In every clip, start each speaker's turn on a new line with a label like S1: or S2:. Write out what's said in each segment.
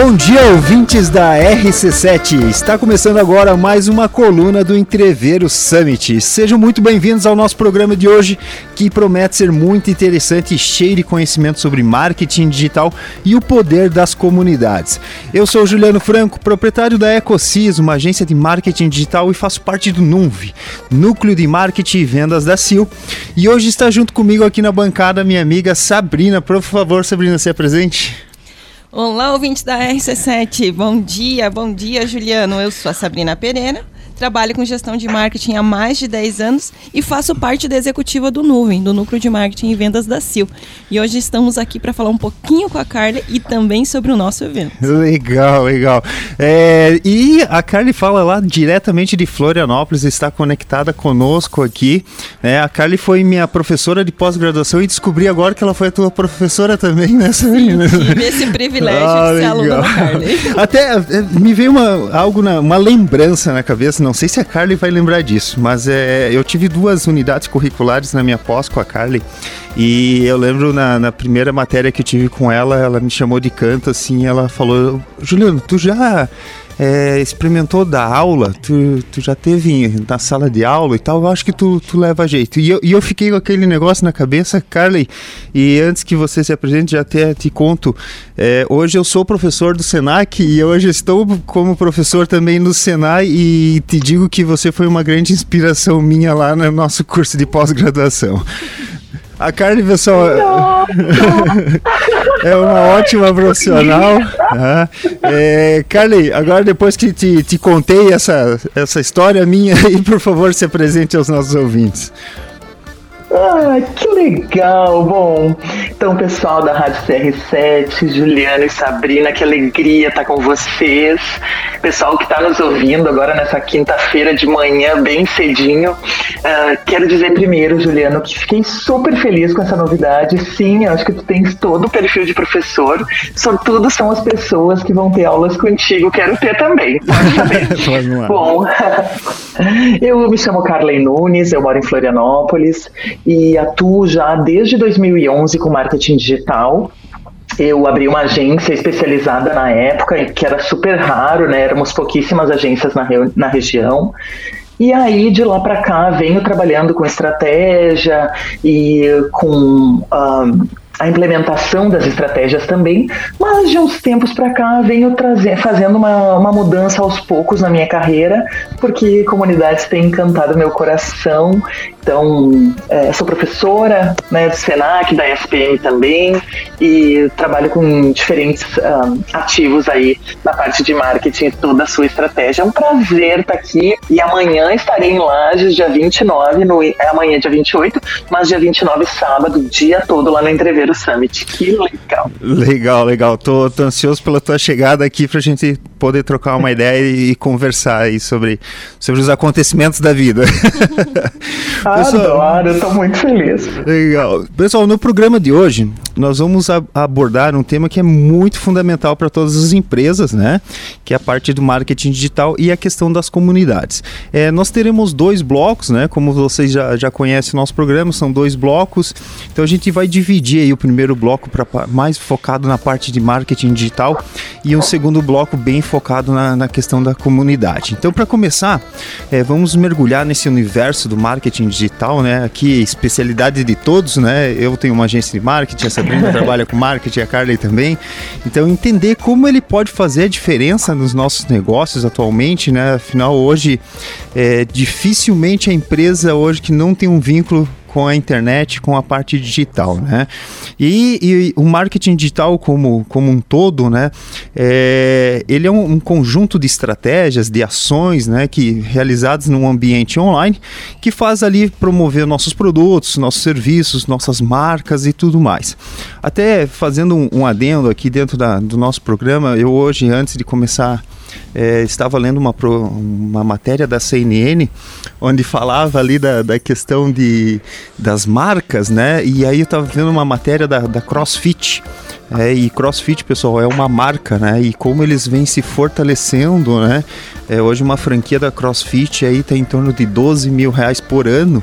S1: Bom dia, ouvintes da RC7. Está começando agora mais uma coluna do Entreveiro Summit. Sejam muito bem-vindos ao nosso programa de hoje, que promete ser muito interessante e cheio de conhecimento sobre marketing digital e o poder das comunidades. Eu sou Juliano Franco, proprietário da EcoSys, uma agência de marketing digital e faço parte do NUNV, Núcleo de Marketing e Vendas da CIL. E hoje está junto comigo aqui na bancada minha amiga Sabrina. Por favor, Sabrina, se apresente.
S2: Olá, ouvintes da RC7. Bom dia, bom dia, Juliano. Eu sou a Sabrina Pereira Trabalho com gestão de marketing há mais de 10 anos e faço parte da executiva do Nuvem, do Núcleo de Marketing e Vendas da Sil. E hoje estamos aqui para falar um pouquinho com a Carly e também sobre o nosso evento.
S1: Legal, legal. É, e a Carly fala lá diretamente de Florianópolis, está conectada conosco aqui. É, a Carly foi minha professora de pós-graduação e descobri agora que ela foi a tua professora também, né, Sabrina?
S2: Tive esse privilégio ah, de ser aluna da Carly.
S1: Até é, me veio uma, algo na, uma lembrança na cabeça, não sei se a Carly vai lembrar disso, mas é, eu tive duas unidades curriculares na minha pós com a Carly. E eu lembro na, na, primeira matéria que eu tive com ela, ela me chamou de canto assim, ela falou: Juliano, tu já é, experimentou dar aula, tu, tu já teve na sala de aula e tal, eu acho que tu, tu leva jeito. E eu, e eu fiquei com aquele negócio na cabeça, Carly, e antes que você se apresente, já até te conto, é, hoje eu sou professor do Senac e hoje estou como professor também no Senai e te digo que você foi uma grande inspiração minha lá no nosso curso de pós-graduação. A Carly, pessoal, é uma ótima profissional. Né? É, Carly, agora depois que te, te contei essa, essa história minha, aí, por favor, se apresente aos nossos ouvintes.
S3: Ah, que legal! Bom, então, pessoal da Rádio CR7, Juliana e Sabrina, que alegria estar com vocês. Pessoal que está nos ouvindo agora nessa quinta-feira de manhã, bem cedinho. Uh, quero dizer primeiro, Juliano, que fiquei super feliz com essa novidade. Sim, acho que tu tens todo o perfil de professor. Sobretudo são as pessoas que vão ter aulas contigo. Quero ter também. Pode saber. Bom, eu me chamo Carley Nunes, eu moro em Florianópolis e atuo já desde 2011 com marketing digital. Eu abri uma agência especializada na época, que era super raro, né? Éramos pouquíssimas agências na, na região. E aí, de lá para cá, venho trabalhando com estratégia e com. Um, a implementação das estratégias também, mas de uns tempos para cá venho trazer, fazendo uma, uma mudança aos poucos na minha carreira, porque comunidades têm encantado meu coração então, é, sou professora né, do SENAC, da SPM também, e trabalho com diferentes um, ativos aí na parte de marketing, toda a sua estratégia. É um prazer estar aqui e amanhã estarei em Lages, dia 29, no, é amanhã dia 28, mas dia 29, sábado, dia todo lá no Entreveiro Summit. Que legal.
S1: Legal, legal. Tô, tô ansioso pela tua chegada aqui pra gente poder trocar uma ideia e, e conversar aí sobre, sobre os acontecimentos da vida.
S3: Ah, Pessoal, Adoro, tô muito feliz.
S1: Legal. Pessoal, no programa de hoje, nós vamos abordar um tema que é muito fundamental para todas as empresas, né? Que é a parte do marketing digital e a questão das comunidades. É, nós teremos dois blocos, né? Como vocês já, já conhecem o nosso programa, são dois blocos. Então a gente vai dividir aí o primeiro bloco para mais focado na parte de marketing digital e um segundo bloco bem focado na, na questão da comunidade. Então, para começar, é, vamos mergulhar nesse universo do marketing digital digital, né? Aqui, especialidade de todos, né? Eu tenho uma agência de marketing, a Sabrina trabalha com marketing, a Carly também. Então, entender como ele pode fazer a diferença nos nossos negócios atualmente, né? Afinal, hoje, é, dificilmente a empresa hoje que não tem um vínculo com a internet, com a parte digital, né? E, e o marketing digital como, como um todo, né? É, ele é um, um, conjunto de estratégias, de ações, né? Que realizadas num ambiente online, que faz ali promover nossos produtos, nossos serviços, nossas marcas e tudo mais. Até fazendo um, um adendo aqui dentro da, do nosso programa, eu hoje, antes de começar é, estava lendo uma, uma matéria da CNN onde falava ali da, da questão de, das marcas, né? E aí eu estava vendo uma matéria da, da CrossFit. É, e CrossFit, pessoal, é uma marca, né? E como eles vêm se fortalecendo, né? É, hoje uma franquia da CrossFit aí está em torno de 12 mil reais por ano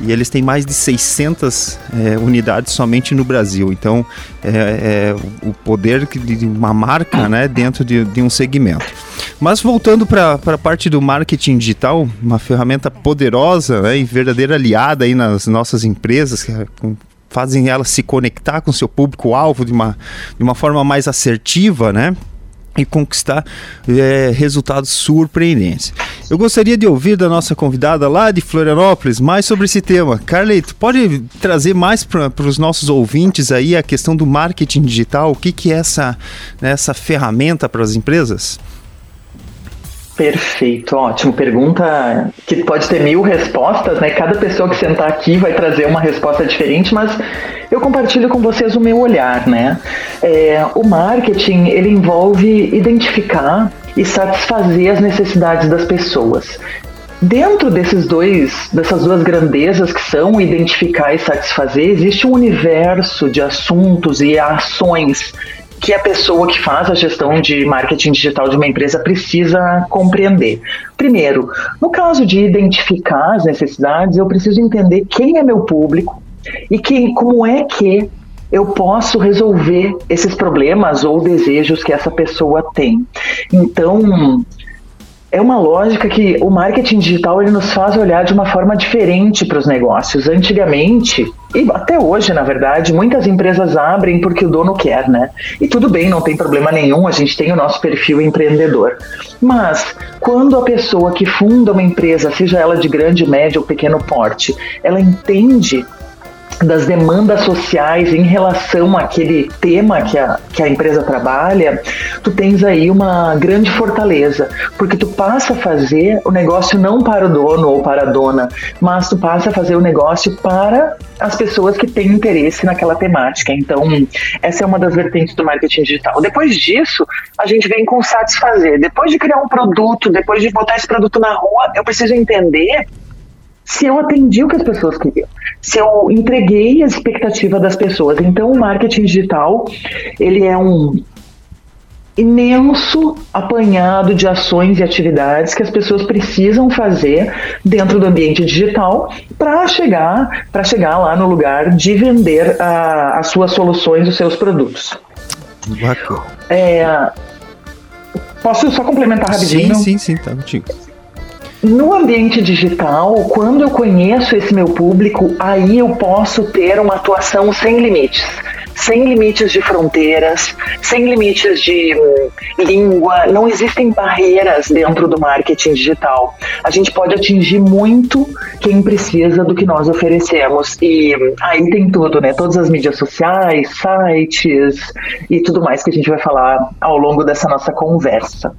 S1: e eles têm mais de 600 é, unidades somente no Brasil. Então, é, é o poder de uma marca, né? Dentro de, de um segmento. Mas voltando para a parte do marketing digital, uma ferramenta poderosa né, e verdadeira aliada aí nas nossas empresas, que é fazem elas se conectar com seu público-alvo de uma, de uma forma mais assertiva, né? E conquistar é, resultados surpreendentes. Eu gostaria de ouvir da nossa convidada lá de Florianópolis mais sobre esse tema. Carleito, pode trazer mais para os nossos ouvintes aí a questão do marketing digital? O que, que é essa, né, essa ferramenta para as empresas?
S3: Perfeito, ótimo. Pergunta que pode ter mil respostas, né? Cada pessoa que sentar aqui vai trazer uma resposta diferente, mas eu compartilho com vocês o meu olhar, né? É, o marketing ele envolve identificar e satisfazer as necessidades das pessoas. Dentro desses dois, dessas duas grandezas que são identificar e satisfazer, existe um universo de assuntos e ações que a pessoa que faz a gestão de marketing digital de uma empresa precisa compreender. Primeiro, no caso de identificar as necessidades, eu preciso entender quem é meu público e quem, como é que eu posso resolver esses problemas ou desejos que essa pessoa tem. Então, é uma lógica que o marketing digital ele nos faz olhar de uma forma diferente para os negócios. Antigamente, e até hoje, na verdade, muitas empresas abrem porque o dono quer, né? E tudo bem, não tem problema nenhum, a gente tem o nosso perfil empreendedor. Mas quando a pessoa que funda uma empresa, seja ela de grande, médio ou pequeno porte, ela entende das demandas sociais em relação àquele tema que a, que a empresa trabalha, tu tens aí uma grande fortaleza, porque tu passa a fazer o negócio não para o dono ou para a dona, mas tu passa a fazer o negócio para as pessoas que têm interesse naquela temática. Então, essa é uma das vertentes do marketing digital. Depois disso, a gente vem com satisfazer. Depois de criar um produto, depois de botar esse produto na rua, eu preciso entender se eu atendi o que as pessoas queriam, se eu entreguei a expectativa das pessoas. Então, o marketing digital, ele é um imenso apanhado de ações e atividades que as pessoas precisam fazer dentro do ambiente digital para chegar para chegar lá no lugar de vender a, as suas soluções, os seus produtos. É, posso só complementar rapidinho?
S1: Sim, sim, sim, tá contigo.
S3: No ambiente digital, quando eu conheço esse meu público, aí eu posso ter uma atuação sem limites. Sem limites de fronteiras, sem limites de hum, língua, não existem barreiras dentro do marketing digital. A gente pode atingir muito quem precisa do que nós oferecemos. E hum, aí tem tudo, né? Todas as mídias sociais, sites e tudo mais que a gente vai falar ao longo dessa nossa conversa.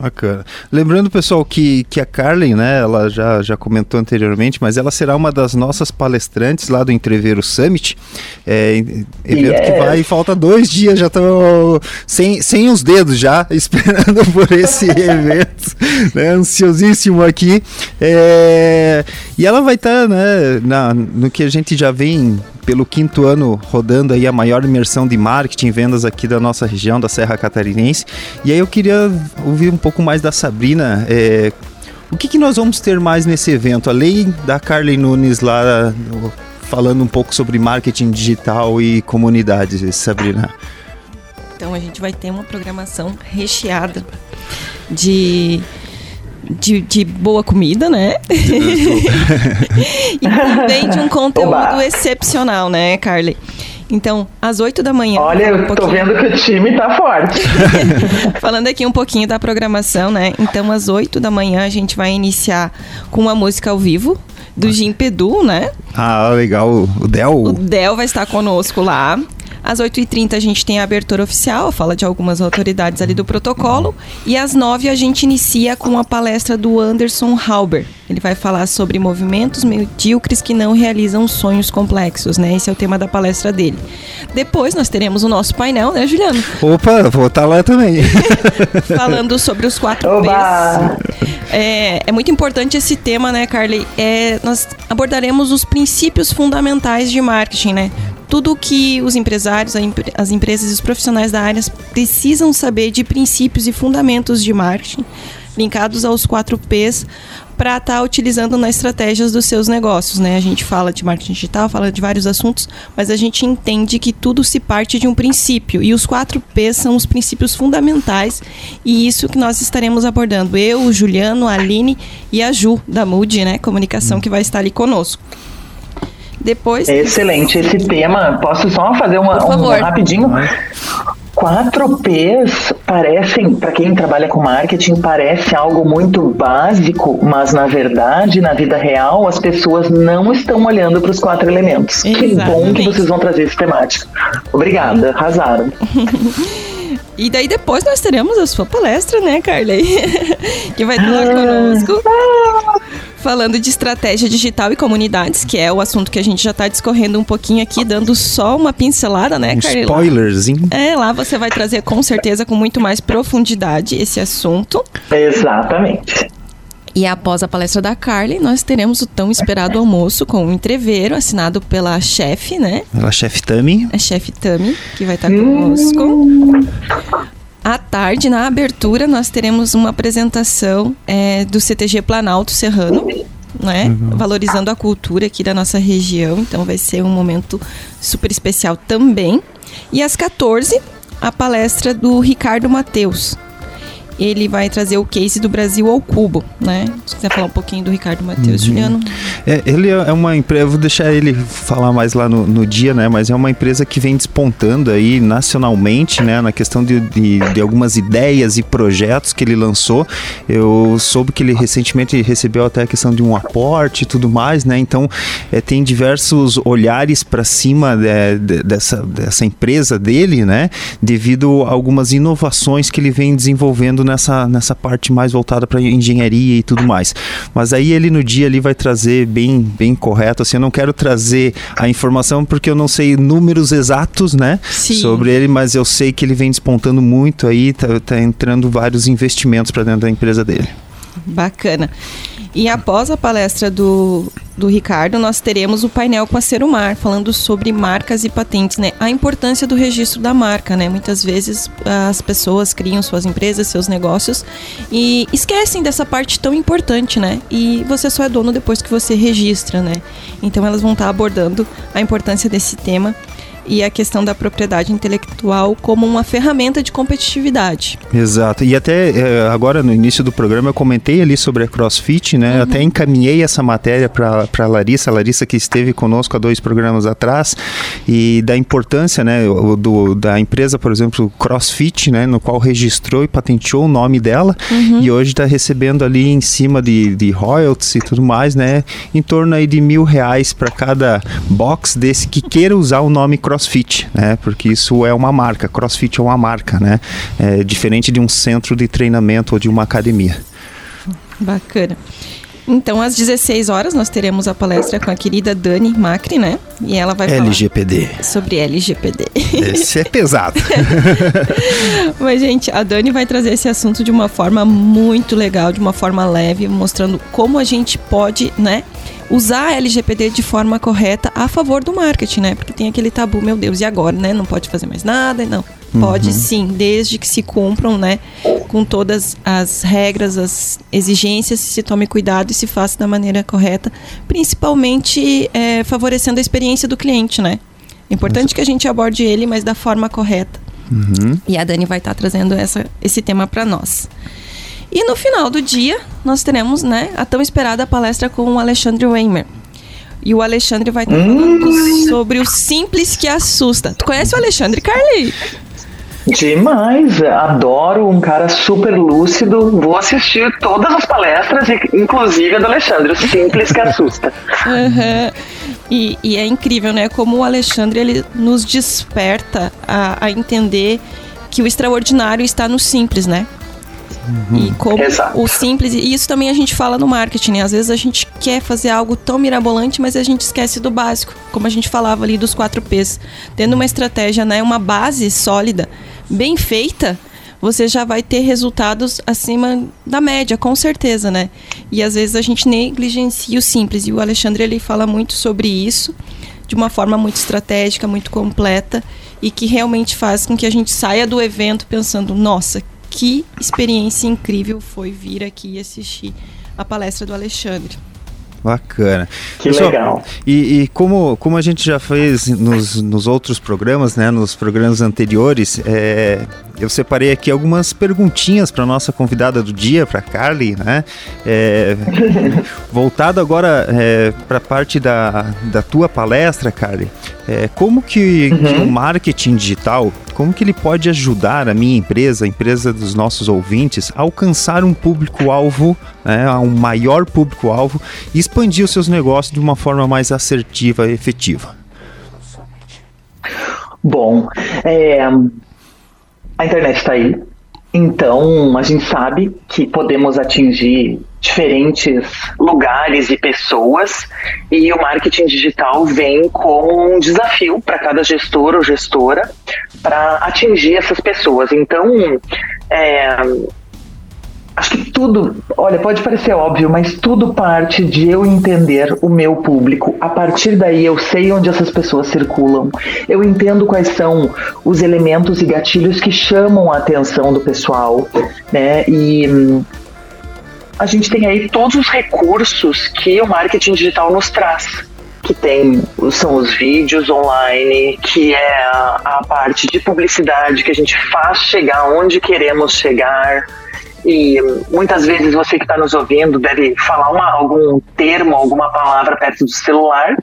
S1: Bacana. Lembrando, pessoal, que, que a Carlin, né, ela já, já comentou anteriormente, mas ela será uma das nossas palestrantes lá do Entreveiro Summit. É, evento yes. que vai, falta dois dias, já estão sem, sem os dedos já, esperando por esse evento, né, ansiosíssimo aqui. É, e ela vai estar, tá, né, na, no que a gente já vem pelo quinto ano rodando aí a maior imersão de marketing e vendas aqui da nossa região, da Serra Catarinense. E aí eu queria ouvir um pouco mais da Sabrina. É, o que, que nós vamos ter mais nesse evento? Além da Carly Nunes lá falando um pouco sobre marketing digital e comunidades, Sabrina.
S2: Então a gente vai ter uma programação recheada de de, de boa comida, né? e também de um conteúdo Oba. excepcional, né, Carly? Então, às 8 da manhã.
S3: Olha, eu um tô vendo que o time tá forte.
S2: Falando aqui um pouquinho da programação, né? Então, às 8 da manhã, a gente vai iniciar com uma música ao vivo do Jim Pedu, né?
S1: Ah, legal. O Del.
S2: O Del vai estar conosco lá. Às 8h30 a gente tem a abertura oficial, fala de algumas autoridades ali do protocolo. E às 9 a gente inicia com a palestra do Anderson Halber. Ele vai falar sobre movimentos medíocres que não realizam sonhos complexos, né? Esse é o tema da palestra dele. Depois nós teremos o nosso painel, né, Juliano?
S1: Opa, vou estar lá também.
S2: Falando sobre os quatro P's. É, é, muito importante esse tema, né, Carly? É, nós abordaremos os princípios fundamentais de marketing, né? Tudo que os empresários, as empresas e os profissionais da área precisam saber de princípios e fundamentos de marketing linkados aos quatro P's para estar tá utilizando nas estratégias dos seus negócios, né? A gente fala de marketing digital, fala de vários assuntos, mas a gente entende que tudo se parte de um princípio e os quatro P's são os princípios fundamentais e isso que nós estaremos abordando. Eu, o Juliano, a Aline e a Ju da Mood, né? Comunicação que vai estar ali conosco. Depois.
S3: Excelente esse tema. Posso só fazer uma, um rapidinho? Quatro P's parecem, para quem trabalha com marketing, parece algo muito básico, mas na verdade, na vida real, as pessoas não estão olhando para os quatro elementos. Exatamente. Que bom que vocês vão trazer esse temático. Obrigada, arrasaram.
S2: E daí depois nós teremos a sua palestra, né, Carly? que vai estar lá conosco. Falando de estratégia digital e comunidades, que é o assunto que a gente já está discorrendo um pouquinho aqui, dando só uma pincelada, né, um Carly?
S1: Spoilerzinho.
S2: É, lá você vai trazer com certeza com muito mais profundidade esse assunto.
S3: Exatamente.
S2: E após a palestra da Carly, nós teremos o tão esperado almoço com um entreveiro assinado pela chefe, né?
S1: Pela chefe Tami.
S2: A chefe Tami, que vai estar conosco. À tarde, na abertura, nós teremos uma apresentação é, do CTG Planalto Serrano, né? Uhum. Valorizando a cultura aqui da nossa região. Então vai ser um momento super especial também. E às 14, a palestra do Ricardo Mateus, ele vai trazer o case do Brasil ao cubo, né? Se quiser falar um pouquinho do Ricardo Matheus, uhum. Juliano.
S1: É, ele é uma empresa, vou deixar ele falar mais lá no, no, dia, né? Mas é uma empresa que vem despontando aí nacionalmente, né? Na questão de, de, de, algumas ideias e projetos que ele lançou. Eu soube que ele recentemente recebeu até a questão de um aporte e tudo mais, né? Então é, tem diversos olhares para cima de, de, dessa, dessa empresa dele, né? Devido a algumas inovações que ele vem desenvolvendo nessa, nessa parte mais voltada para engenharia e tudo mais. Mas aí ele no dia ali vai trazer bem, bem correto. Assim, eu não quero trazer a informação porque eu não sei números exatos, né? Sim. Sobre ele, mas eu sei que ele vem despontando muito aí, tá, tá entrando vários investimentos para dentro da empresa dele.
S2: Bacana. E após a palestra do, do Ricardo, nós teremos o painel com a Serumar, falando sobre marcas e patentes, né? A importância do registro da marca, né? Muitas vezes as pessoas criam suas empresas, seus negócios e esquecem dessa parte tão importante, né? E você só é dono depois que você registra, né? Então elas vão estar abordando a importância desse tema e a questão da propriedade intelectual como uma ferramenta de competitividade.
S1: Exato. E até é, agora no início do programa eu comentei ali sobre a CrossFit, né? Uhum. Até encaminhei essa matéria para a Larissa, a Larissa que esteve conosco há dois programas atrás e da importância, né, do, da empresa, por exemplo, CrossFit, né, no qual registrou e patenteou o nome dela uhum. e hoje está recebendo ali em cima de, de royalties e tudo mais, né, em torno aí de mil reais para cada box desse que queira usar o nome CrossFit CrossFit, né? Porque isso é uma marca. CrossFit é uma marca, né? É diferente de um centro de treinamento ou de uma academia.
S2: Bacana. Então, às 16 horas, nós teremos a palestra com a querida Dani Macri, né? E ela vai
S1: LGPD.
S2: falar sobre LGPD.
S1: Esse é pesado.
S2: Mas, gente, a Dani vai trazer esse assunto de uma forma muito legal, de uma forma leve, mostrando como a gente pode, né? Usar a LGPD de forma correta a favor do marketing, né? Porque tem aquele tabu, meu Deus, e agora, né? Não pode fazer mais nada, não. Pode uhum. sim, desde que se cumpram, né? Com todas as regras, as exigências, se tome cuidado e se faça da maneira correta, principalmente é, favorecendo a experiência do cliente, né? É importante que a gente aborde ele, mas da forma correta. Uhum. E a Dani vai estar tá trazendo essa, esse tema para nós. E no final do dia, nós teremos né, a tão esperada palestra com o Alexandre Weimer. E o Alexandre vai estar falando hum. sobre o simples que assusta. Tu conhece o Alexandre, Carly?
S3: Demais, adoro um cara super lúcido. Vou assistir todas as palestras, inclusive a do Alexandre, o simples que assusta.
S2: Uhum. E, e, é incrível, né? Como o Alexandre ele nos desperta a, a entender que o extraordinário está no simples, né? Uhum. E como Exato. o simples, e isso também a gente fala no marketing, né? Às vezes a gente quer fazer algo tão mirabolante, mas a gente esquece do básico, como a gente falava ali dos quatro P's. Tendo uma estratégia, né, uma base sólida, bem feita, você já vai ter resultados acima da média, com certeza, né? E às vezes a gente negligencia o simples. E o Alexandre ele fala muito sobre isso de uma forma muito estratégica, muito completa e que realmente faz com que a gente saia do evento pensando: nossa, que experiência incrível foi vir aqui e assistir a palestra do Alexandre.
S1: Bacana.
S3: Que Pessoal, legal.
S1: E, e, como, como a gente já fez nos, nos outros programas, né, nos programas anteriores, é, eu separei aqui algumas perguntinhas para nossa convidada do dia, para Carly, né? É, voltado agora é, para a parte da, da tua palestra, Carly, é, como que, uhum. que, o marketing digital, como que ele pode ajudar a minha empresa, a empresa dos nossos ouvintes, a alcançar um público-alvo, né, um maior público-alvo e expandir os seus negócios de uma forma mais assertiva e efetiva?
S3: Bom, é, a internet está aí. Então, a gente sabe que podemos atingir diferentes lugares e pessoas, e o marketing digital vem como um desafio para cada gestor ou gestora para atingir essas pessoas. Então, é, Acho que tudo, olha, pode parecer óbvio, mas tudo parte de eu entender o meu público. A partir daí eu sei onde essas pessoas circulam. Eu entendo quais são os elementos e gatilhos que chamam a atenção do pessoal, né? E hum, a gente tem aí todos os recursos que o marketing digital nos traz que tem são os vídeos online, que é a, a, parte de publicidade que a gente faz chegar onde queremos chegar, e muitas vezes você que está nos ouvindo deve falar uma, algum termo, alguma palavra perto do celular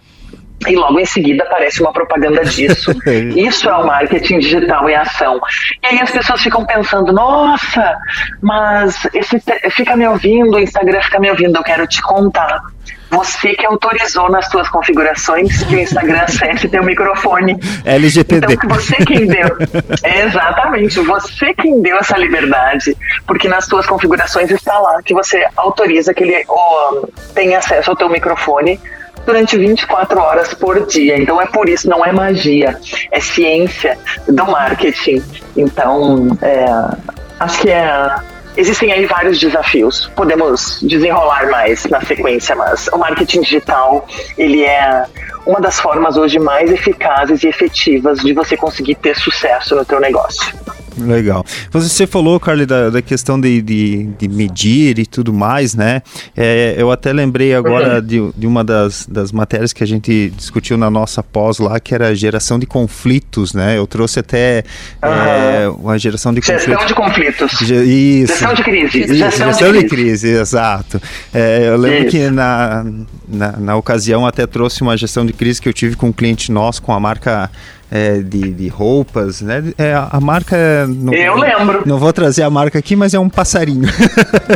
S3: e logo em seguida aparece uma propaganda disso. Isso é o marketing digital em ação. E aí as pessoas ficam pensando: nossa, mas esse fica me ouvindo, o Instagram fica me ouvindo, eu quero te contar. Você que autorizou nas suas configurações que o Instagram acesse teu microfone.
S1: LGPD.
S3: Então, você quem deu. Exatamente, você quem deu essa liberdade, porque nas suas configurações está lá que você autoriza que ele oh, tenha acesso ao teu microfone durante 24 horas por dia. Então é por isso, não é magia, é ciência do marketing. Então, é, acho que é Existem aí vários desafios. Podemos desenrolar mais na sequência, mas o marketing digital, ele é uma das formas hoje mais eficazes e efetivas de você conseguir ter sucesso no teu negócio.
S1: Legal. Você falou, Carly, da, da questão de, de, de, medir e tudo mais, né? É, eu até lembrei agora de, de uma das, das matérias que a gente discutiu na nossa pós lá, que era a geração de conflitos, né? Eu trouxe até uhum. é, uma geração de
S3: conflitos. Gestão de conflitos.
S1: Isso.
S3: Gestão de crise.
S1: Isso, gestão, gestão de, de, crise. exato. É, eu lembro Isso. que na, na, na ocasião até trouxe uma gestão de crise que eu tive com um cliente nosso, com a marca é, de, de, roupas, né? É, a marca.
S3: Não, eu lembro.
S1: Não vou trazer a marca aqui, mas é um passarinho.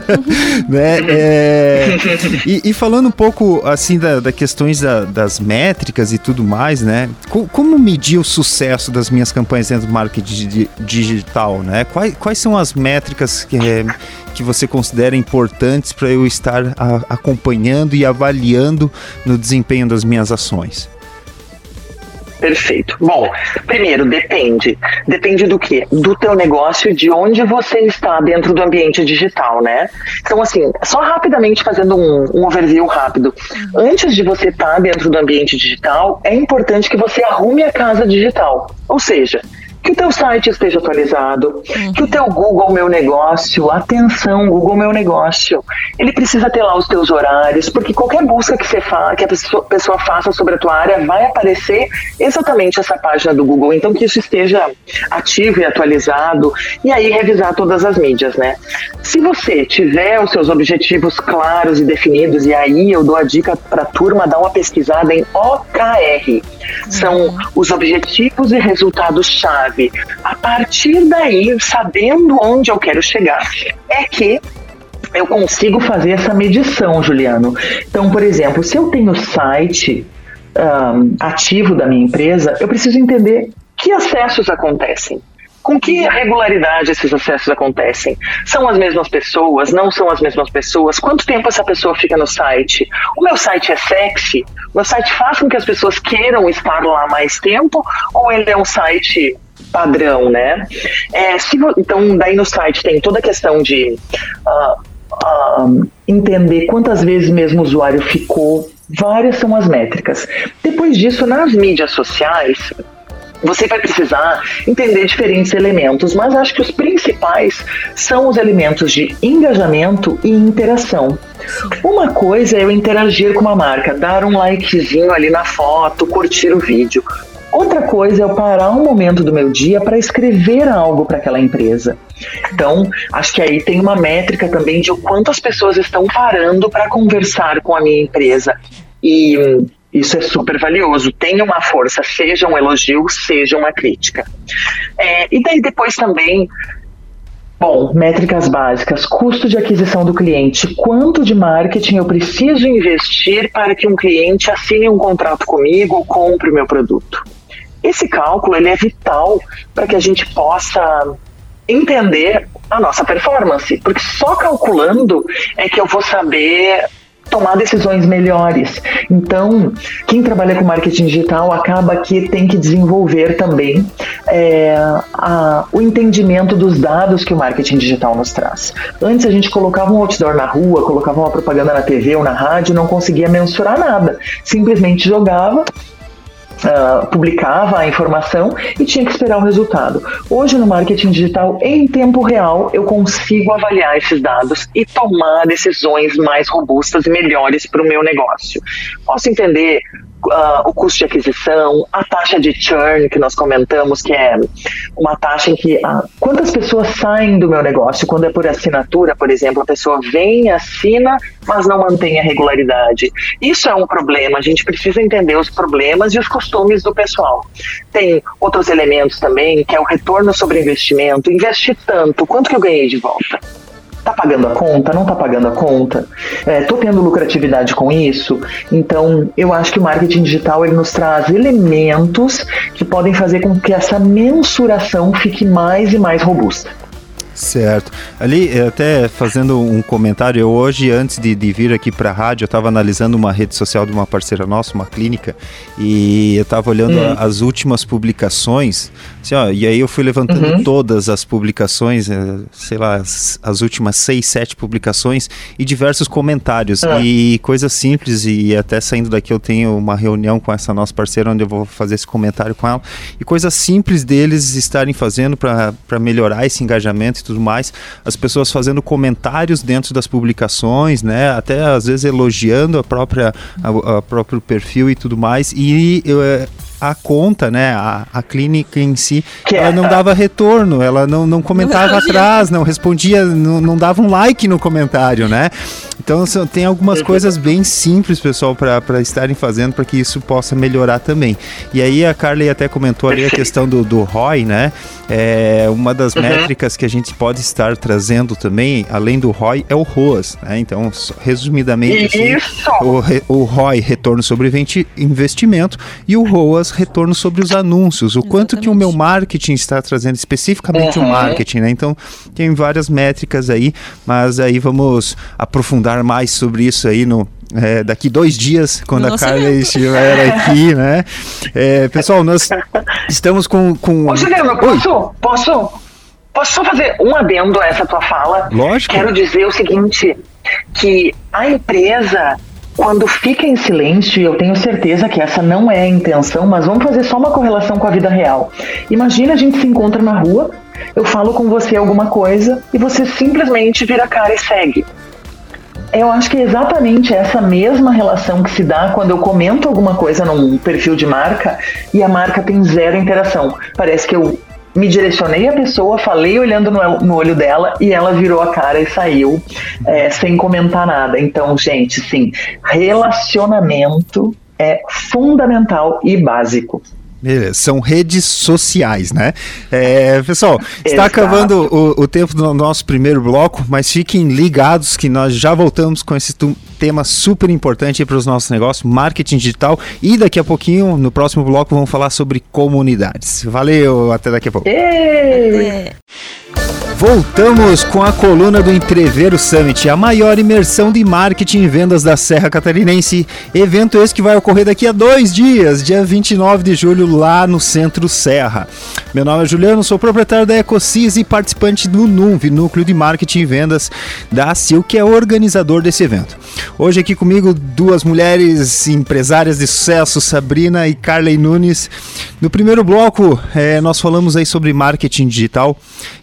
S1: né? É, e, e, falando um pouco assim da, da questões da, das métricas e tudo mais, né? Co como medir o sucesso das minhas campanhas dentro do marketing digital, né? Quais, quais são as métricas que, é, que você considera importantes para eu estar a, acompanhando e avaliando no desempenho das minhas ações?
S3: Perfeito. Bom, primeiro, depende. Depende do quê? Do teu negócio, de onde você está dentro do ambiente digital, né? Então, assim, só rapidamente fazendo um, um overview rápido. Antes de você estar dentro do ambiente digital, é importante que você arrume a casa digital. Ou seja, que o teu site esteja atualizado, uhum. que o teu Google Meu Negócio, atenção, Google Meu Negócio, ele precisa ter lá os teus horários, porque qualquer busca que, você fa que a pessoa, pessoa faça sobre a tua área vai aparecer exatamente essa página do Google, então que isso esteja ativo e atualizado, e aí revisar todas as mídias, né? Se você tiver os seus objetivos claros e definidos, e aí eu dou a dica para a turma dar uma pesquisada em OKR, são uhum. os objetivos e resultados-chave chave. A partir daí, sabendo onde eu quero chegar, é que eu consigo fazer essa medição, Juliano. Então, por exemplo, se eu tenho site um, ativo da minha empresa, eu preciso entender que acessos acontecem. Com que regularidade esses acessos acontecem? São as mesmas pessoas? Não são as mesmas pessoas? Quanto tempo essa pessoa fica no site? O meu site é sexy? O meu site faz com que as pessoas queiram estar lá mais tempo? Ou ele é um site padrão, né? É, se, então, daí no site tem toda a questão de uh, uh, entender quantas vezes mesmo o usuário ficou. Várias são as métricas. Depois disso, nas mídias sociais, você vai precisar entender diferentes elementos, mas acho que os principais são os elementos de engajamento e interação. Uma coisa é eu interagir com uma marca, dar um likezinho ali na foto, curtir o vídeo. Outra coisa é eu parar um momento do meu dia para escrever algo para aquela empresa. Então, acho que aí tem uma métrica também de o quanto as pessoas estão parando para conversar com a minha empresa. E isso é super valioso. Tem uma força, seja um elogio, seja uma crítica. É, e daí depois também Bom, métricas básicas, custo de aquisição do cliente, quanto de marketing eu preciso investir para que um cliente assine um contrato comigo ou compre o meu produto. Esse cálculo ele é vital para que a gente possa entender a nossa performance, porque só calculando é que eu vou saber tomar decisões melhores. Então, quem trabalha com marketing digital acaba que tem que desenvolver também é, a, o entendimento dos dados que o marketing digital nos traz. Antes a gente colocava um outdoor na rua, colocava uma propaganda na TV ou na rádio, não conseguia mensurar nada. Simplesmente jogava Uh, publicava a informação e tinha que esperar o resultado. Hoje, no marketing digital, em tempo real, eu consigo avaliar esses dados e tomar decisões mais robustas e melhores para o meu negócio. Posso entender uh, o custo de aquisição, a taxa de churn que nós comentamos, que é uma taxa em que uh, quantas pessoas saem do meu negócio quando é por assinatura, por exemplo, a pessoa vem, assina, mas não mantém a regularidade. Isso é um problema, a gente precisa entender os problemas e os costumes do pessoal. Tem outros elementos também, que é o retorno sobre investimento, investir tanto, quanto que eu ganhei de volta? Tá pagando a conta? Não tá pagando a conta? É, tô tendo lucratividade com isso? Então, eu acho que o marketing digital ele nos traz elementos que podem fazer com que essa mensuração fique mais e mais robusta.
S1: Certo. Ali, eh, até fazendo um comentário, eu hoje, antes de, de vir aqui para a rádio, eu estava analisando uma rede social de uma parceira nossa, uma clínica, e eu estava olhando hum. a, as últimas publicações, assim, ó, e aí eu fui levantando uhum. todas as publicações, eh, sei lá, as, as, últimas seis, sete publicações, e diversos comentários, uhum. e coisas simples, e até saindo daqui eu tenho uma reunião com essa nossa parceira, onde eu vou fazer esse comentário com ela, e coisas simples deles estarem fazendo para melhorar esse engajamento e tudo mais, as pessoas fazendo comentários dentro das publicações, né? Até às vezes elogiando a própria a, a próprio perfil e tudo mais. E eu, é, a conta, né, a, a clínica em si, que ela é? não dava retorno, ela não, não comentava atrás, não respondia, não, não dava um like no comentário, né? Então tem algumas uhum. coisas bem simples, pessoal, para estarem fazendo para que isso possa melhorar também. E aí a Carly até comentou ali a questão do, do ROI, né? É, uma das uhum. métricas que a gente pode estar trazendo também, além do ROI, é o ROAS, né? Então, resumidamente, assim, o, o ROI, retorno sobre investimento, e o ROAS, retorno sobre os anúncios. O Exatamente. quanto que o meu marketing está trazendo, especificamente uhum. o marketing, né? Então, tem várias métricas aí, mas aí vamos aprofundar mais sobre isso aí no, é, daqui dois dias, quando a Carla estiver aqui, né? É, pessoal, nós estamos com. com...
S3: Ô, Juliano, posso, posso, posso só fazer um adendo a essa tua fala?
S1: Lógico.
S3: Quero dizer o seguinte: que a empresa. Quando fica em silêncio, eu tenho certeza que essa não é a intenção, mas vamos fazer só uma correlação com a vida real. Imagina a gente se encontra na rua, eu falo com você alguma coisa e você simplesmente vira a cara e segue. Eu acho que é exatamente essa mesma relação que se dá quando eu comento alguma coisa num perfil de marca e a marca tem zero interação. Parece que eu me direcionei à pessoa, falei olhando no, olho dela e ela virou a cara e saiu é, sem comentar nada. Então, gente, sim, relacionamento é fundamental e básico.
S1: Beleza. São redes sociais, né? É, pessoal, está acabando o, o, tempo do nosso primeiro bloco, mas fiquem ligados que nós já voltamos com esse tema super importante para os nossos negócios, marketing digital. E daqui a pouquinho, no próximo bloco, vamos falar sobre comunidades. Valeu, até daqui a pouco. Ei. Voltamos com a coluna do Entreveiro Summit, a maior imersão de marketing e vendas da Serra Catarinense. Evento esse que vai ocorrer daqui a dois dias, dia 29 de julho, lá no Centro Serra. Meu nome é Juliano, sou proprietário da EcoSys e participante do NUMV, Núcleo de Marketing e Vendas da ACIL, que é organizador desse evento. Hoje aqui comigo duas mulheres empresárias de sucesso, Sabrina e Carley Nunes. No primeiro bloco, é, nós falamos aí sobre marketing digital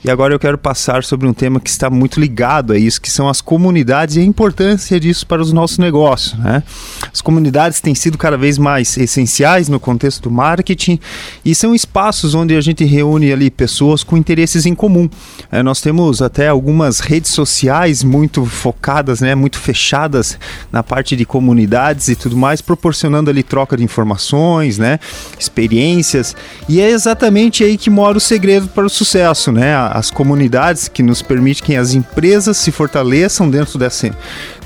S1: e agora eu quero passar sobre um tema que está muito ligado a isso, que são as comunidades e a importância disso para os nossos negócios. Né? As comunidades têm sido cada vez mais essenciais no contexto do marketing e são espaços onde a gente reúne ali pessoas com interesses em comum. É, nós temos até algumas redes sociais muito focadas, né, muito fechadas na parte de comunidades e tudo mais, proporcionando ali troca de informações, né, experiências e é exatamente aí que mora o segredo para o sucesso, né? As comunidades oportunidades que nos permite que as empresas se fortaleçam dentro desse,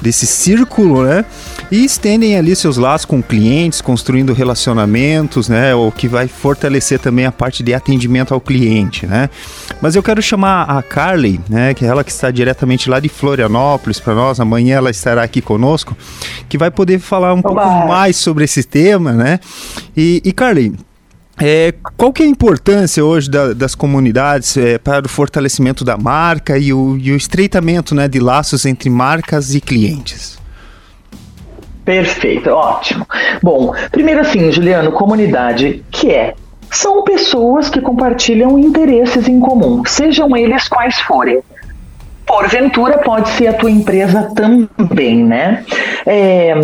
S1: desse círculo, né? E estendem ali seus laços com clientes, construindo relacionamentos, né? O que vai fortalecer também a parte de atendimento ao cliente, né? Mas eu quero chamar a Carly, né? Que é ela que está diretamente lá de Florianópolis para nós. Amanhã ela estará aqui conosco, que vai poder falar um pouco mais sobre esse tema, né? E, e Carly, é, qual que é a importância hoje da, das comunidades é, para o fortalecimento da marca e o, e o estreitamento né, de laços entre marcas e clientes?
S3: Perfeito, ótimo. Bom, primeiro assim, Juliano, comunidade, que é? São pessoas que compartilham interesses em comum, sejam eles quais forem. Porventura pode ser a tua empresa também, né? É,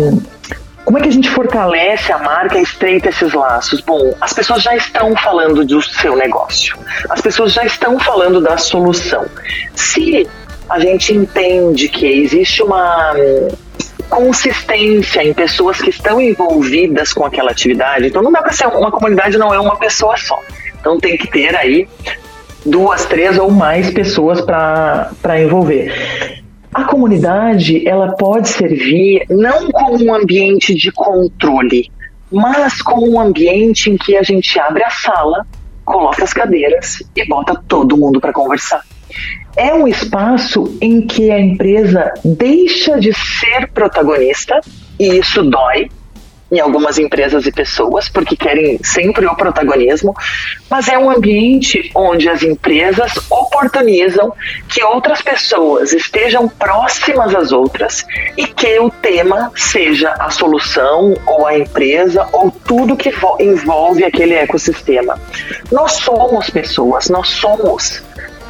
S3: como é que a gente fortalece a marca e estreita esses laços? Bom, as pessoas já estão falando do seu negócio, as pessoas já estão falando da solução. Se a gente entende que existe uma hum, consistência em pessoas que estão envolvidas com aquela atividade, então não dá para ser uma comunidade, não é uma pessoa só. Então tem que ter aí duas, três ou mais pessoas para envolver. A comunidade ela pode servir não como um ambiente de controle, mas como um ambiente em que a gente abre a sala, coloca as cadeiras e bota todo mundo para conversar. É um espaço em que a empresa deixa de ser protagonista, e isso dói, em algumas empresas e pessoas, porque querem sempre o protagonismo, mas é um ambiente onde as empresas oportunizam que outras pessoas estejam próximas às outras e que o tema seja a solução ou a empresa ou tudo que envolve aquele ecossistema. Nós somos pessoas, nós somos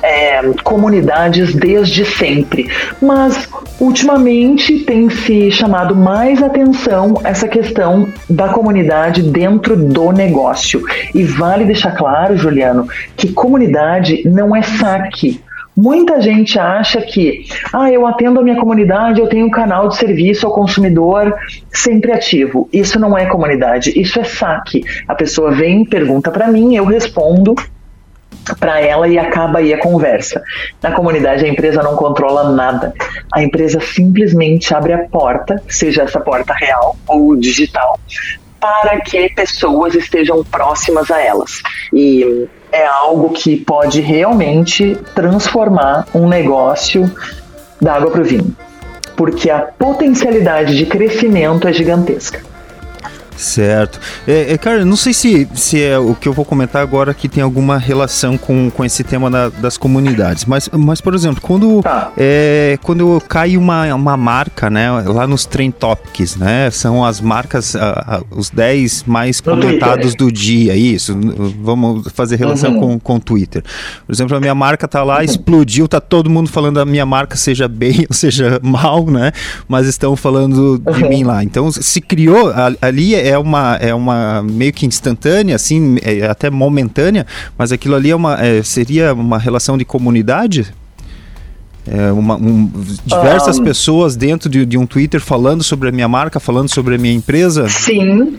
S3: é, comunidades desde sempre, mas ultimamente tem se chamado mais atenção essa questão da comunidade dentro do negócio. E vale deixar claro, Juliano, que comunidade não é saque. Muita gente acha que, ah, eu atendo a minha comunidade, eu tenho um canal de serviço ao consumidor sempre ativo. Isso não é comunidade, isso é saque. A pessoa vem, pergunta para mim, eu respondo para ela e acaba aí a conversa. Na comunidade, a empresa não controla nada. A empresa simplesmente abre a porta, seja essa porta real ou digital, para que pessoas estejam próximas a elas. E é algo que pode realmente transformar um negócio da água para o vinho, porque a potencialidade de crescimento é gigantesca.
S1: Certo. É, é, cara, não sei se, se é o que eu vou comentar agora que tem alguma relação com, com esse tema da, das comunidades, mas, mas por exemplo, quando, tá. é, quando cai uma, uma marca, né, lá nos Trend Topics, né, são as marcas, os 10 mais comentados do dia, isso, vamos fazer relação uhum. com, com o Twitter. Por exemplo, a minha marca tá lá, uhum. explodiu, tá todo mundo falando da minha marca, seja bem ou seja mal, né, mas estão falando de uhum. mim lá. Então, se criou, ali é é uma, é uma meio que instantânea, assim, é até momentânea, mas aquilo ali é uma, é, seria uma relação de comunidade? É uma, um, diversas um, pessoas dentro de, de um Twitter falando sobre a minha marca, falando sobre a minha empresa?
S3: Sim,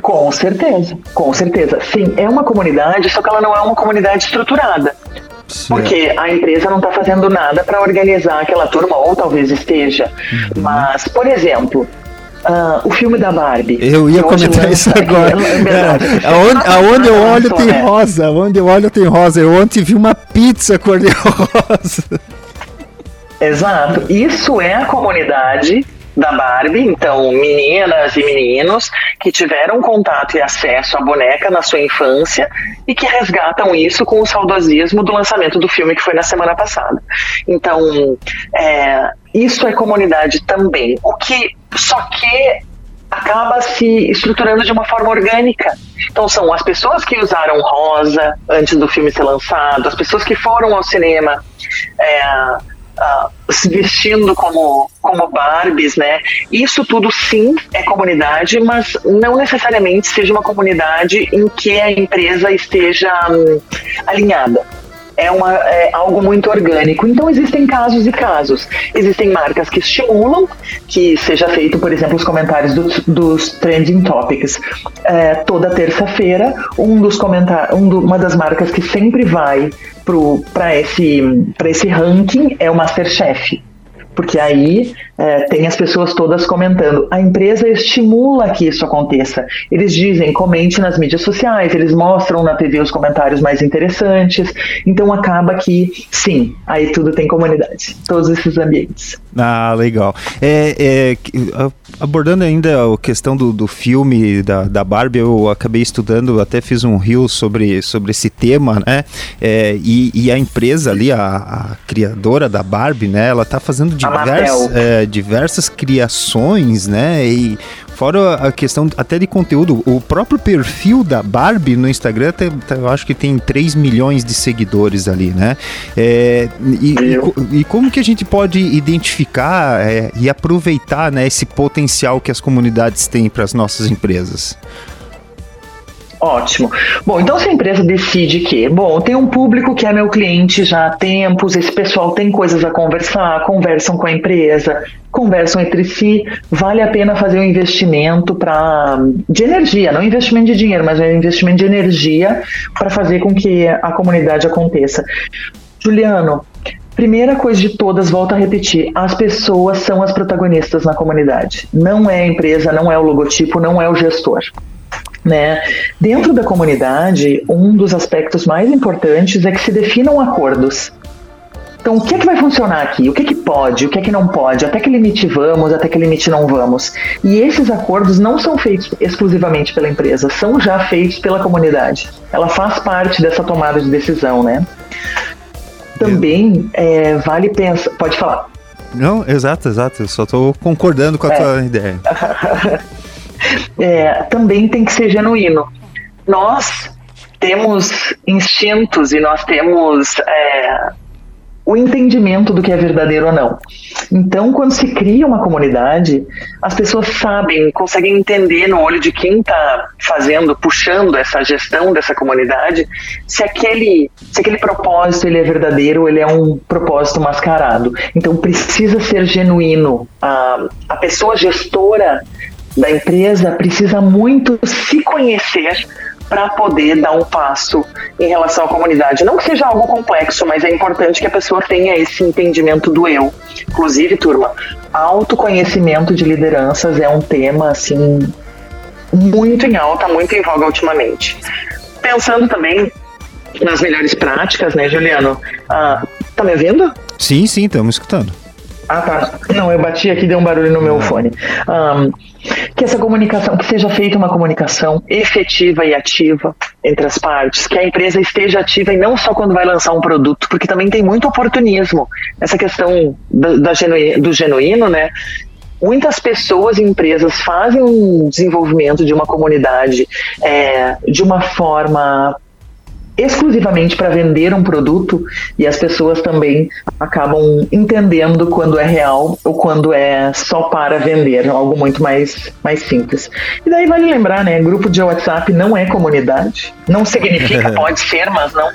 S3: Com certeza, com certeza. Sim, é uma comunidade, só que ela não é uma comunidade estruturada. Porque a empresa não está fazendo nada para organizar aquela turma, ou talvez esteja. Uhum. Mas, por exemplo, Uh, o filme da Barbie.
S1: Eu ia comentar isso agora. É, é, aonde, aonde eu olho tem né? rosa. Aonde eu olho tem rosa. Eu ontem vi uma pizza cor-de-rosa.
S3: Exato. Isso é a comunidade da Barbie, então meninas e meninos que tiveram contato e acesso à boneca na sua infância e que resgatam isso com o saudosismo do lançamento do filme que foi na semana passada. Então, é, isso é comunidade também. O que só que acaba se estruturando de uma forma orgânica. Então são as pessoas que usaram rosa antes do filme ser lançado, as pessoas que foram ao cinema é, uh, se vestindo como, como Barbies, né? Isso tudo sim é comunidade, mas não necessariamente seja uma comunidade em que a empresa esteja um, alinhada é, uma, é algo muito orgânico. Então existem casos e casos. Existem marcas que estimulam que seja feito, por exemplo, os comentários dos, dos trending topics. É, toda terça-feira, um dos comentários, um do, uma das marcas que sempre vai para esse, esse ranking é o Masterchef porque aí é, tem as pessoas todas comentando. A empresa estimula que isso aconteça. Eles dizem, comente nas mídias sociais, eles mostram na TV os comentários mais interessantes. Então acaba que, sim, aí tudo tem comunidade, todos esses ambientes.
S1: Ah, legal. É, é, abordando ainda a questão do, do filme da, da Barbie, eu acabei estudando, até fiz um reel sobre, sobre esse tema, né? É, e, e, a empresa ali, a, a, criadora da Barbie, né? Ela tá fazendo divers, é, diversas criações, né? E Fora a questão até de conteúdo, o próprio perfil da Barbie no Instagram, eu acho que tem 3 milhões de seguidores ali, né? É, e, e, e, como que a gente pode identificar é, e aproveitar né, esse potencial que as comunidades têm para as nossas empresas?
S3: Ótimo. Bom, então se a empresa decide que, bom, tem um público que é meu cliente já há tempos, esse pessoal tem coisas a conversar, conversam com a empresa, conversam entre si, vale a pena fazer um investimento para de energia, não investimento de dinheiro, mas um investimento de energia para fazer com que a comunidade aconteça. Juliano, Primeira coisa de todas, volto a repetir: as pessoas são as protagonistas na comunidade. Não é a empresa, não é o logotipo, não é o gestor. Né? Dentro da comunidade, um dos aspectos mais importantes é que se definam acordos. Então, o que é que vai funcionar aqui? O que é que pode? O que é que não pode? Até que limite vamos? Até que limite não vamos? E esses acordos não são feitos exclusivamente pela empresa, são já feitos pela comunidade. Ela faz parte dessa tomada de decisão, né? Também é, vale pensar. Pode falar.
S1: Não, exato, exato. Eu só estou concordando com a é. tua ideia.
S3: é, também tem que ser genuíno. Nós temos instintos e nós temos é, o entendimento do que é verdadeiro ou não. Então, quando se cria uma comunidade, as pessoas sabem, conseguem entender no olho de quem está fazendo, puxando essa gestão dessa comunidade, se aquele, se aquele propósito ele é verdadeiro ou ele é um propósito mascarado. Então, precisa ser genuíno. A, a pessoa gestora da empresa precisa muito se conhecer para poder dar um passo em relação à comunidade. Não que seja algo complexo, mas é importante que a pessoa tenha esse entendimento do eu. Inclusive, turma, autoconhecimento de lideranças é um tema assim muito em alta, muito em voga ultimamente. Pensando também nas melhores práticas, né, Juliano? Ah, tá me ouvindo?
S1: Sim, sim, estamos escutando.
S3: Ah, tá. Não, eu bati aqui, deu um barulho no meu fone. Um, que essa comunicação, que seja feita uma comunicação efetiva e ativa entre as partes, que a empresa esteja ativa e não só quando vai lançar um produto, porque também tem muito oportunismo. Essa questão do, da genuíno, do genuíno, né? Muitas pessoas e empresas fazem um desenvolvimento de uma comunidade é, de uma forma exclusivamente para vender um produto e as pessoas também acabam entendendo quando é real ou quando é só para vender, algo muito mais, mais simples. E daí vale lembrar, né, grupo de WhatsApp não é comunidade, não significa, pode ser, mas não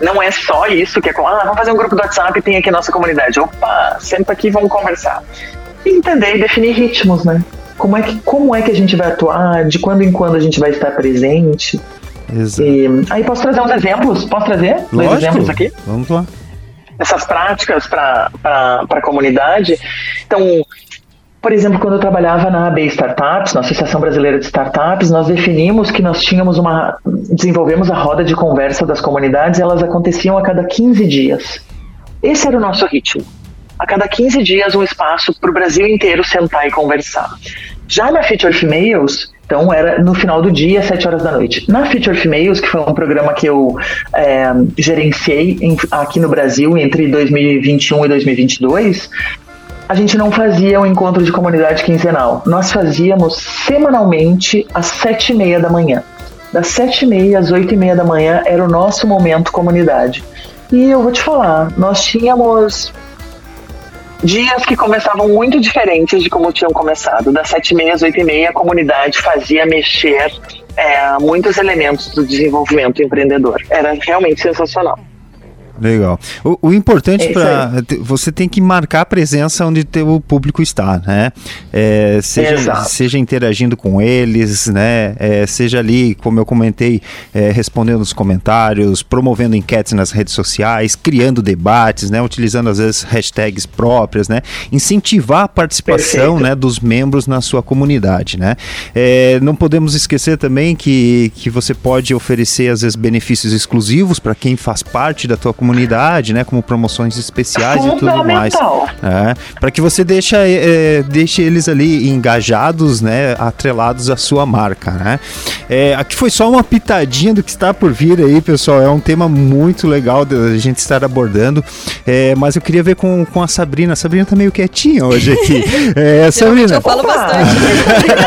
S3: não é só isso que é como, ah, vamos fazer um grupo do WhatsApp e tem aqui a nossa comunidade. Opa, senta aqui e vamos conversar. E entender e definir ritmos, né? como é que, como é que a gente vai atuar, de quando em quando a gente vai estar presente.
S1: Exato.
S3: E, aí posso trazer uns exemplos? Posso trazer dois
S1: Lógico.
S3: exemplos aqui?
S1: Vamos lá.
S3: essas práticas para a comunidade. Então, por exemplo, quando eu trabalhava na AB Startups, na Associação Brasileira de Startups, nós definimos que nós tínhamos uma. desenvolvemos a roda de conversa das comunidades elas aconteciam a cada 15 dias. Esse era o nosso ritmo. A cada 15 dias, um espaço para o Brasil inteiro sentar e conversar. Já na Future Females, então era no final do dia, às 7 horas da noite. Na Future Females, que foi um programa que eu é, gerenciei em, aqui no Brasil entre 2021 e 2022, a gente não fazia um encontro de comunidade quinzenal. Nós fazíamos semanalmente às sete e meia da manhã. Das sete e meia às oito e meia da manhã era o nosso momento comunidade. E eu vou te falar, nós tínhamos dias que começavam muito diferentes de como tinham começado. Das sete e meia às oito e meia, a comunidade fazia mexer é, muitos elementos do desenvolvimento empreendedor. Era realmente sensacional.
S1: Legal. O, o importante
S3: É
S1: para você tem que marcar a presença onde teu público está, né? É, seja,
S3: Exato.
S1: seja interagindo com eles, né? É, seja ali, como eu comentei, é, respondendo os comentários, promovendo enquetes nas redes sociais, criando debates, né? Utilizando às vezes hashtags próprias, né? Incentivar a participação,
S3: Perfeito.
S1: né? Dos membros na sua comunidade, né? É, não podemos esquecer também que, que você pode oferecer às vezes benefícios exclusivos para quem faz parte da tua comunidade, né? Como promoções especiais e tudo mais.
S3: Fundamental.
S1: para que você deixe, é, deixe eles ali engajados, né? Atrelados à sua marca, né? É, aqui foi só uma pitadinha do que está por vir aí, pessoal. É um tema muito legal da gente estar abordando. É, mas eu queria ver com, com a Sabrina. A Sabrina tá meio quietinha hoje aqui. É, Sabrina,
S2: eu falo bastante.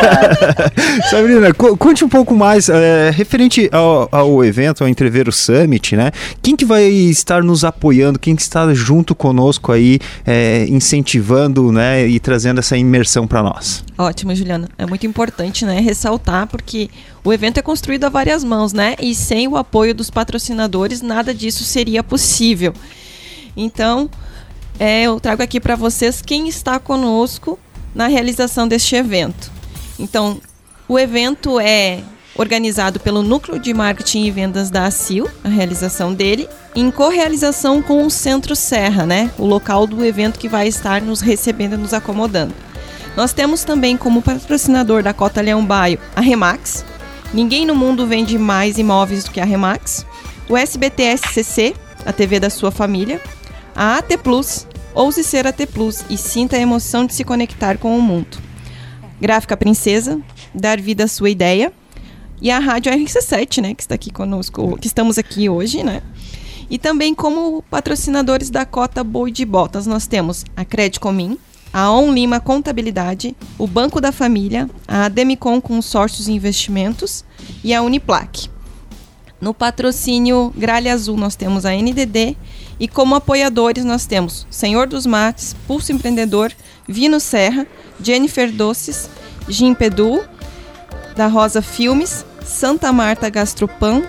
S1: Sabrina, co- conte um pouco mais é, referente ao, ao evento, ao Entreveiro Summit, né? Quem que vai estar nos apoiando, quem que está junto conosco aí, é, incentivando, né, e trazendo essa imersão para nós?
S2: Ótimo, Juliana. É muito importante, né, ressaltar, porque o evento é construído a várias mãos, né? E sem o apoio dos patrocinadores, nada disso seria possível. Então, é, eu trago aqui para vocês quem está conosco na realização deste evento. Então, o evento é organizado pelo Núcleo de Marketing e Vendas da ACIL, a realização dele, em correalização com o Centro Serra, né? O local do evento que vai estar nos recebendo e nos acomodando. Nós temos também como patrocinador da Cota Leão Baio a Remax. Ninguém no mundo vende mais imóveis do que a Remax. O SBT SCC, a TV da sua família. A AT Plus, ouse ser AT Plus e sinta a emoção de se conectar com o mundo. Gráfica Princesa, dar vida à sua ideia. E a Rádio RC7, né, que está aqui conosco, que estamos aqui hoje, né? E também como patrocinadores da cota Boi de Botas, nós temos a Credicomim, a On Lima Contabilidade, o Banco da Família, a Demicon Consórcios e Investimentos e a Uniplac. No patrocínio Gralha Azul nós temos a NDD e como apoiadores nós temos Senhor dos Mates, Pulso Empreendedor, Vino Serra, Jennifer Doces, Jim Pedu, da Rosa Filmes, Santa Marta Gastropan,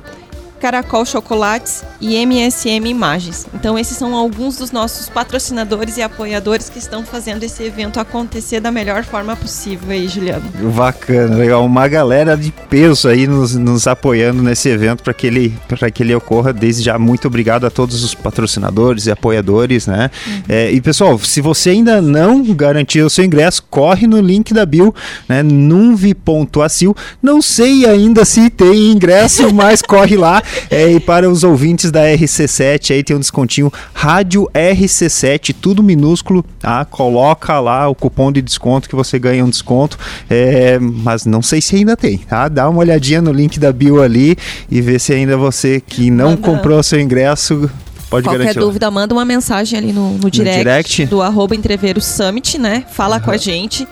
S2: Caracol Chocolates e MSM Imagens. Então esses são alguns dos nossos patrocinadores e apoiadores que estão fazendo esse evento acontecer da melhor forma possível aí, Juliano.
S1: Bacana, legal. Uma galera de peso aí nos, nos apoiando nesse evento para que, ele, que ele ocorra. Desde já, muito obrigado a todos os patrocinadores e apoiadores, né? É, e pessoal, se você ainda não garantiu o seu ingresso, corre no link da Bill, né? Nunvi.acil. Não sei ainda se tem ingresso, mas corre lá. É, e para os ouvintes da RC7, aí tem um descontinho Rádio RC7, tudo minúsculo, tá? Coloca lá o cupom de desconto que você ganha um desconto. É, mas não sei se ainda tem, tá? Dá uma olhadinha no link da bio ali e vê se ainda você que não
S2: Manda-
S1: comprou seu ingresso pode
S2: Qualquer
S1: garantir.
S2: dúvida, manda uma mensagem ali no, no direct,
S1: direct?
S2: do arroba Entreveiro Summit, né? Fala com a gente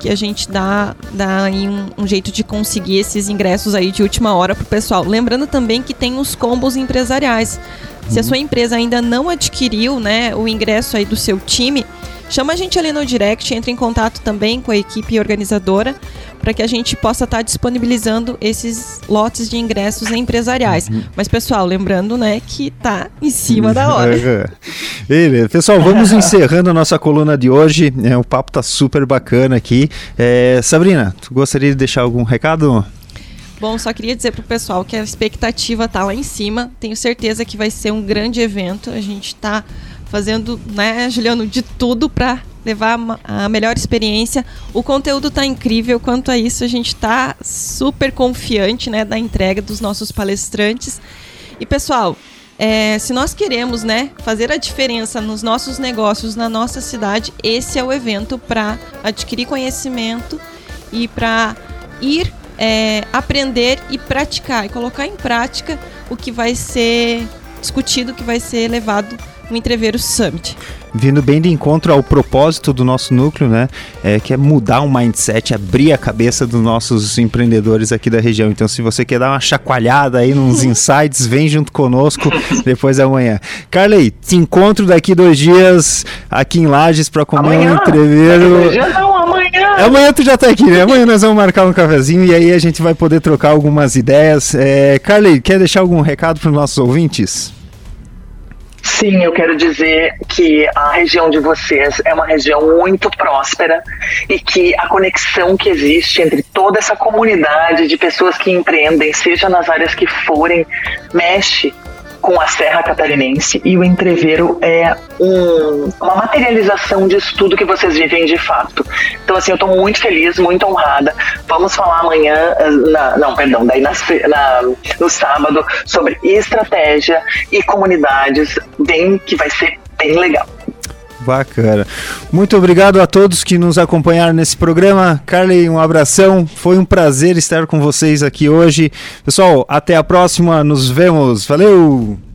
S2: que a gente dá, dá aí um, um jeito de conseguir esses ingressos aí de última hora pro pessoal. Lembrando também que tem os combos empresariais. Se a sua empresa ainda não adquiriu, né, o ingresso aí do seu time, chama a gente ali no direct, entre em contato também com a equipe organizadora para que a gente possa estar disponibilizando esses lotes de ingressos empresariais. Mas pessoal, lembrando, né, que tá em cima da hora.
S1: Uhum. Beleza. Pessoal, vamos encerrando a nossa coluna de hoje. É, o papo tá super bacana aqui. É, Sabrina, tu gostaria de deixar algum recado?
S2: Bom, só queria dizer pro pessoal que a expectativa tá lá em cima. Tenho certeza que vai ser um grande evento. A gente tá fazendo, né, Juliano, de tudo para levar a melhor experiência. O conteúdo está incrível. Quanto a isso, a gente está super confiante né, da entrega dos nossos palestrantes. E pessoal, é, se nós queremos né, fazer a diferença nos nossos negócios, na nossa cidade, esse é o evento para adquirir conhecimento e para ir é, aprender e praticar, e colocar em prática o que vai ser discutido, o que vai ser levado no Entreveiro Summit
S1: vindo bem de encontro ao propósito do nosso núcleo, né? É, que é mudar o mindset, abrir a cabeça dos nossos empreendedores aqui da região. Então, se você quer dar uma chacoalhada aí nos insights, vem junto conosco depois da manhã. Carley, te encontro daqui dois dias aqui em Lages para comer amanhã? um entreveiro. Dois dias não, amanhã. Amanhã tu já tá aqui, né? Amanhã nós vamos marcar um cafezinho e aí a gente vai poder trocar algumas ideias. É, Carley, quer deixar algum recado para os nossos ouvintes?
S3: Sim, eu quero dizer que a região de vocês é uma região muito próspera e que a conexão que existe entre toda essa comunidade de pessoas que empreendem, seja nas áreas que forem, mexe com a Serra Catarinense e o entreveiro é um, uma materialização disso tudo que vocês vivem de fato. Então, assim, eu estou muito feliz, muito honrada. Vamos falar amanhã, eh, na, não, perdão, daí na, no sábado, sobre estratégia e comunidades, bem que vai ser bem legal.
S1: Bacana. Muito obrigado a todos que nos acompanharam nesse programa. Carly, um abração. Foi um prazer estar com vocês aqui hoje. Pessoal, até a próxima. Nos vemos. Valeu!